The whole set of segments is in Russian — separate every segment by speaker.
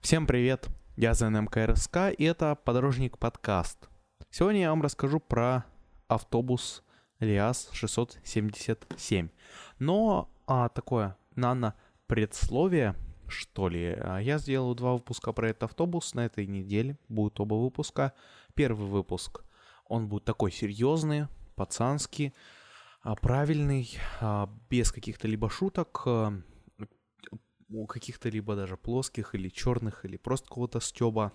Speaker 1: Всем привет, я ЗНМ КРСК, и это Подорожник подкаст. Сегодня я вам расскажу про автобус ЛиАЗ 677. Но а, такое нано предсловие, что ли. А, я сделал два выпуска про этот автобус на этой неделе. Будут оба выпуска. Первый выпуск, он будет такой серьезный, пацанский, а, правильный, а, без каких-то либо шуток, у каких-то либо даже плоских или черных, или просто какого-то стеба.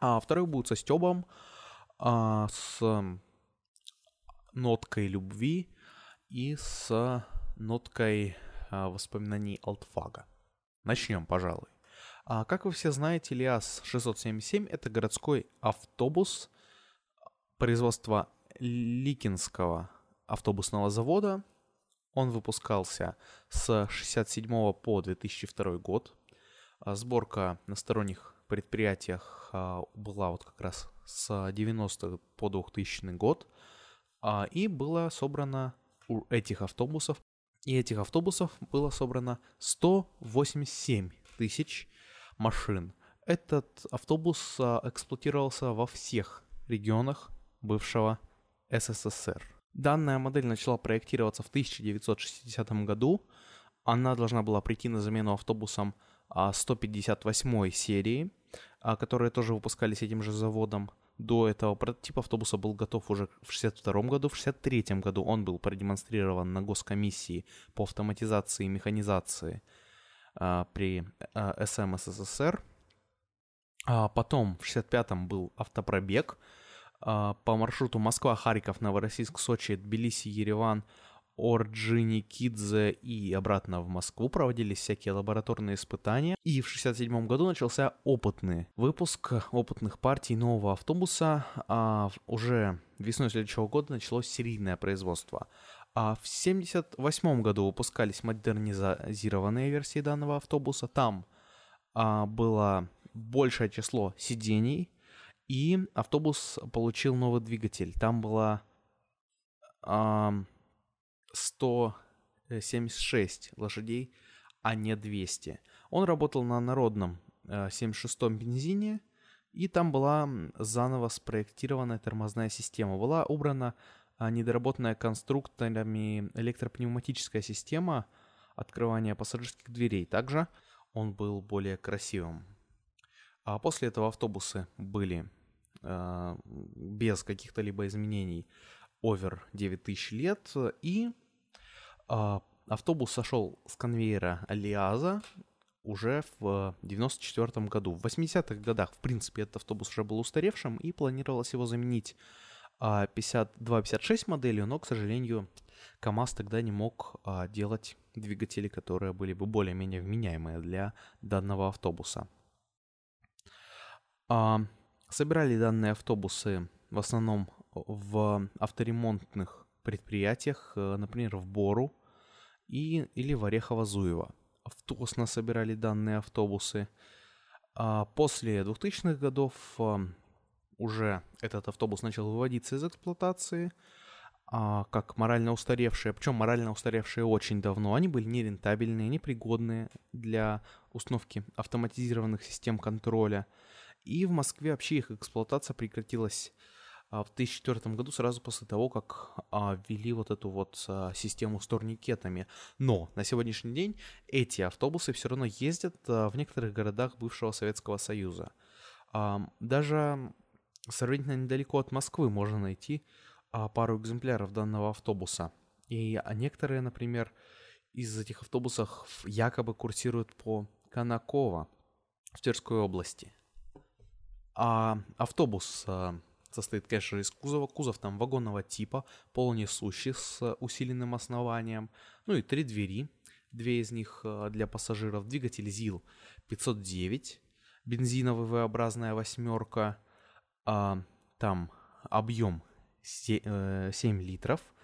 Speaker 1: А второй будет со стебом, а, с ноткой любви и с ноткой а, воспоминаний алтфага. Начнем, пожалуй. А, как вы все знаете, ЛиАЗ 677 это городской автобус производства Ликинского автобусного завода – он выпускался с 67 по 2002 год. А сборка на сторонних предприятиях а, была вот как раз с 90 по 2000 год. А, и было собрано у этих автобусов, и этих автобусов было собрано 187 тысяч машин. Этот автобус эксплуатировался во всех регионах бывшего СССР. Данная модель начала проектироваться в 1960 году. Она должна была прийти на замену автобусам 158 а, серии, а, которые тоже выпускались этим же заводом. До этого прототип автобуса был готов уже в 1962 году. В 1963 году он был продемонстрирован на госкомиссии по автоматизации и механизации а, при СМ СССР. Потом в 1965 был автопробег – по маршруту Москва, Харьков, Новороссийск, Сочи, Тбилиси, Ереван, Орджини, Кидзе и обратно в Москву проводились всякие лабораторные испытания. И в 1967 году начался опытный выпуск опытных партий нового автобуса. А уже весной следующего года началось серийное производство. А в 1978 году выпускались модернизированные версии данного автобуса. Там а, было большее число сидений, и автобус получил новый двигатель. Там было э, 176 лошадей, а не 200. Он работал на народном э, 76-м бензине, и там была заново спроектированная тормозная система. Была убрана э, недоработанная конструкторами электропневматическая система открывания пассажирских дверей. Также он был более красивым. А после этого автобусы были без каких-то либо изменений овер 9000 лет, и э, автобус сошел с конвейера Лиаза уже в 94 году. В 80-х годах, в принципе, этот автобус уже был устаревшим, и планировалось его заменить 52-56 э, моделью, но, к сожалению, КАМАЗ тогда не мог делать двигатели, которые были бы более-менее вменяемые для данного автобуса. Собирали данные автобусы в основном в авторемонтных предприятиях, э, например, в Бору и, или в Орехово-Зуево. В Тосно собирали данные автобусы. А после 2000-х годов э, уже этот автобус начал выводиться из эксплуатации, а, как морально устаревшие, причем морально устаревшие очень давно. Они были нерентабельные, непригодные для установки автоматизированных систем контроля – и в Москве вообще их эксплуатация прекратилась а, в 2004 году, сразу после того, как а, ввели вот эту вот а, систему с турникетами. Но на сегодняшний день эти автобусы все равно ездят в некоторых городах бывшего Советского Союза. Даже сравнительно недалеко от Москвы можно найти пару экземпляров данного автобуса. И некоторые, например, из этих автобусов якобы курсируют по Конаково в Тверской области. А автобус а, состоит, конечно, из кузова. Кузов там вагонного типа, полнесущий с усиленным основанием. Ну и три двери. Две из них а, для пассажиров. Двигатель ЗИЛ 509, бензиновый V-образная восьмерка. А, там объем 7, 7 э, литров –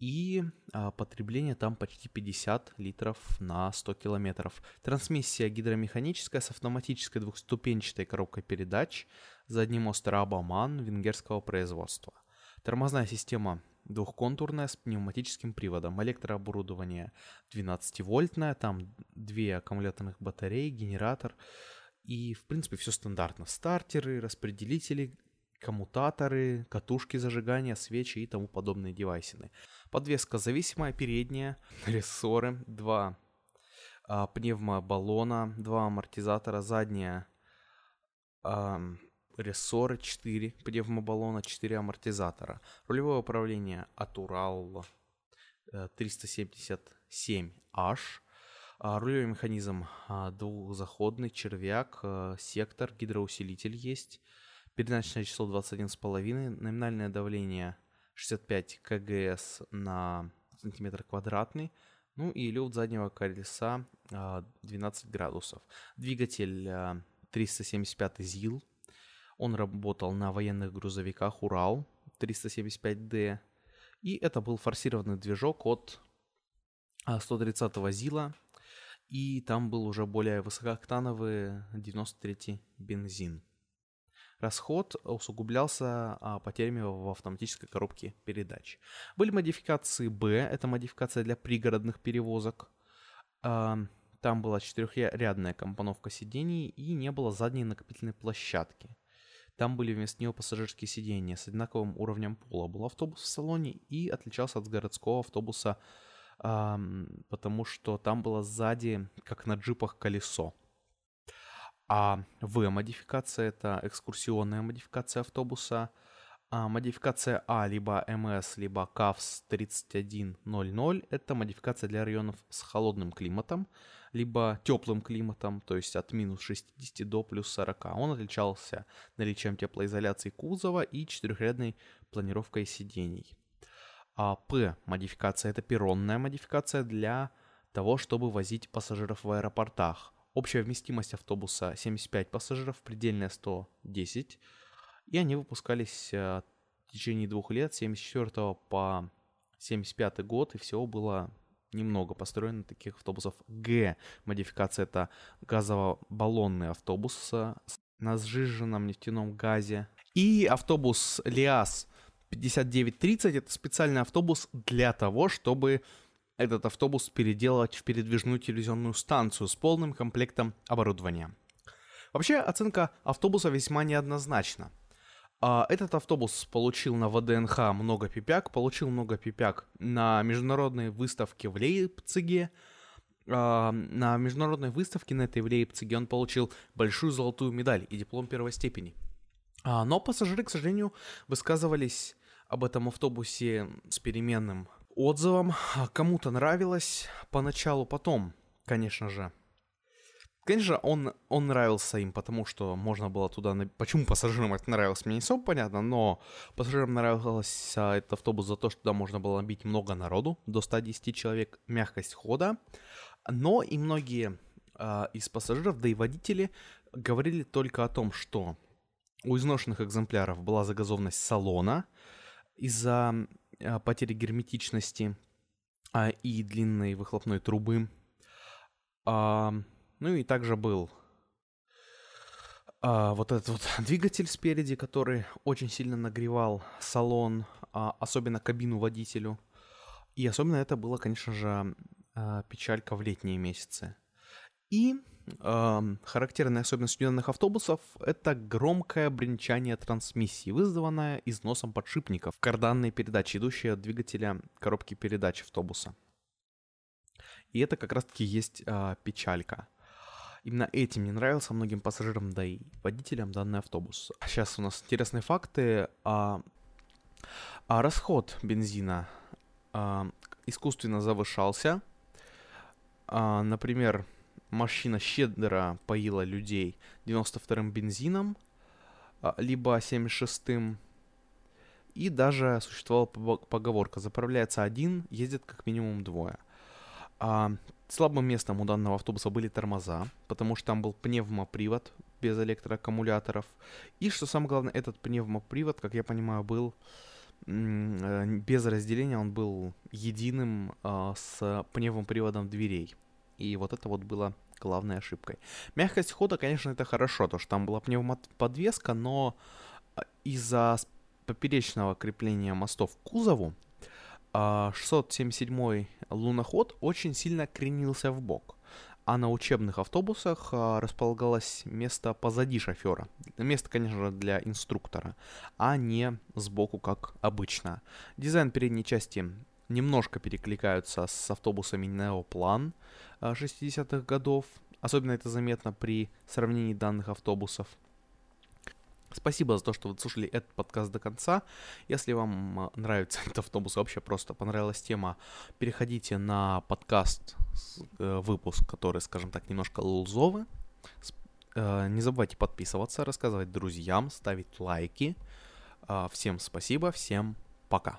Speaker 1: и а, потребление там почти 50 литров на 100 километров. Трансмиссия гидромеханическая с автоматической двухступенчатой коробкой передач, задний мост Рабаман венгерского производства. Тормозная система двухконтурная с пневматическим приводом, электрооборудование 12-вольтное, там две аккумуляторных батареи, генератор И, в принципе, все стандартно. Стартеры, распределители, коммутаторы, катушки зажигания, свечи и тому подобные девайсины. Подвеска зависимая, передняя, рессоры, два а, пневмобаллона, два амортизатора, задняя а, рессоры, 4 пневмобаллона, 4 амортизатора. Рулевое управление от Урал 377H. А, рулевой механизм а, двухзаходный, червяк, а, сектор, гидроусилитель есть. Передаточное число 21,5, номинальное давление 65 кгс на сантиметр квадратный. Ну и люфт заднего колеса 12 градусов. Двигатель 375 ЗИЛ. Он работал на военных грузовиках Урал 375D. И это был форсированный движок от 130 ЗИЛа и там был уже более высокооктановый 93 бензин. Расход усугублялся а, потерями в автоматической коробке передач. Были модификации B, это модификация для пригородных перевозок. А, там была четырехрядная компоновка сидений и не было задней накопительной площадки. Там были вместо нее пассажирские сиденья с одинаковым уровнем пола. Был автобус в салоне и отличался от городского автобуса потому что там было сзади, как на джипах, колесо. А В-модификация — это экскурсионная модификация автобуса. А модификация А, либо МС, либо КАВС 3100 — это модификация для районов с холодным климатом, либо теплым климатом, то есть от минус 60 до плюс 40. Он отличался наличием теплоизоляции кузова и четырехрядной планировкой сидений. А П модификация это перронная модификация для того, чтобы возить пассажиров в аэропортах. Общая вместимость автобуса 75 пассажиров, предельная 110. И они выпускались э, в течение двух лет, с 74 по 75 год, и всего было немного построено таких автобусов. Г модификация это газово-баллонный автобус на сжиженном нефтяном газе. И автобус ЛиАЗ 5930 это специальный автобус для того, чтобы этот автобус переделать в передвижную телевизионную станцию с полным комплектом оборудования. Вообще, оценка автобуса весьма неоднозначна. А, этот автобус получил на ВДНХ много пипяк, получил много пипяк на международной выставке в Лейпциге. А, на международной выставке на этой в Лейпциге он получил большую золотую медаль и диплом первой степени. А, но пассажиры, к сожалению, высказывались об этом автобусе с переменным отзывом. Кому-то нравилось поначалу, потом, конечно же. Конечно, он, он нравился им, потому что можно было туда... Почему пассажирам это нравилось, мне не особо понятно, но пассажирам нравился этот автобус за то, что туда можно было набить много народу, до 110 человек, мягкость хода. Но и многие э, из пассажиров, да и водители, говорили только о том, что у изношенных экземпляров была загазованность салона, из-за а, потери герметичности а, и длинной выхлопной трубы. А, ну и также был а, вот этот вот двигатель спереди, который очень сильно нагревал салон, а, особенно кабину водителю. И особенно это было, конечно же, а, печалька в летние месяцы. И характерная особенность студенных автобусов — это громкое бренчание трансмиссии, вызванное износом подшипников карданной передачи, идущей от двигателя коробки передач автобуса. И это как раз-таки есть э, печалька. Именно этим не нравился многим пассажирам, да и водителям данный автобус. Сейчас у нас интересные факты. А, а расход бензина а, искусственно завышался. А, например, машина щедро поила людей 92-м бензином, а, либо 76-м. И даже существовала поговорка «заправляется один, ездит как минимум двое». А слабым местом у данного автобуса были тормоза, потому что там был пневмопривод без электроаккумуляторов. И, что самое главное, этот пневмопривод, как я понимаю, был э, без разделения, он был единым э, с пневмоприводом дверей. И вот это вот было главной ошибкой. Мягкость хода, конечно, это хорошо, то что там была пневмоподвеска, но а, из-за поперечного крепления мостов к кузову 677 а, луноход очень сильно кренился в бок. а на учебных автобусах а, располагалось место позади шофера. Место, конечно для инструктора, а не сбоку, как обычно. Дизайн передней части немножко перекликаются с автобусами Neoplan 60-х годов. Особенно это заметно при сравнении данных автобусов. Спасибо за то, что вы слушали этот подкаст до конца. Если вам а, нравится этот автобус, вообще просто понравилась тема, переходите на подкаст, э, выпуск, который, скажем так, немножко лулзовый. Э, не забывайте подписываться, рассказывать друзьям, ставить лайки. А, всем спасибо, всем пока.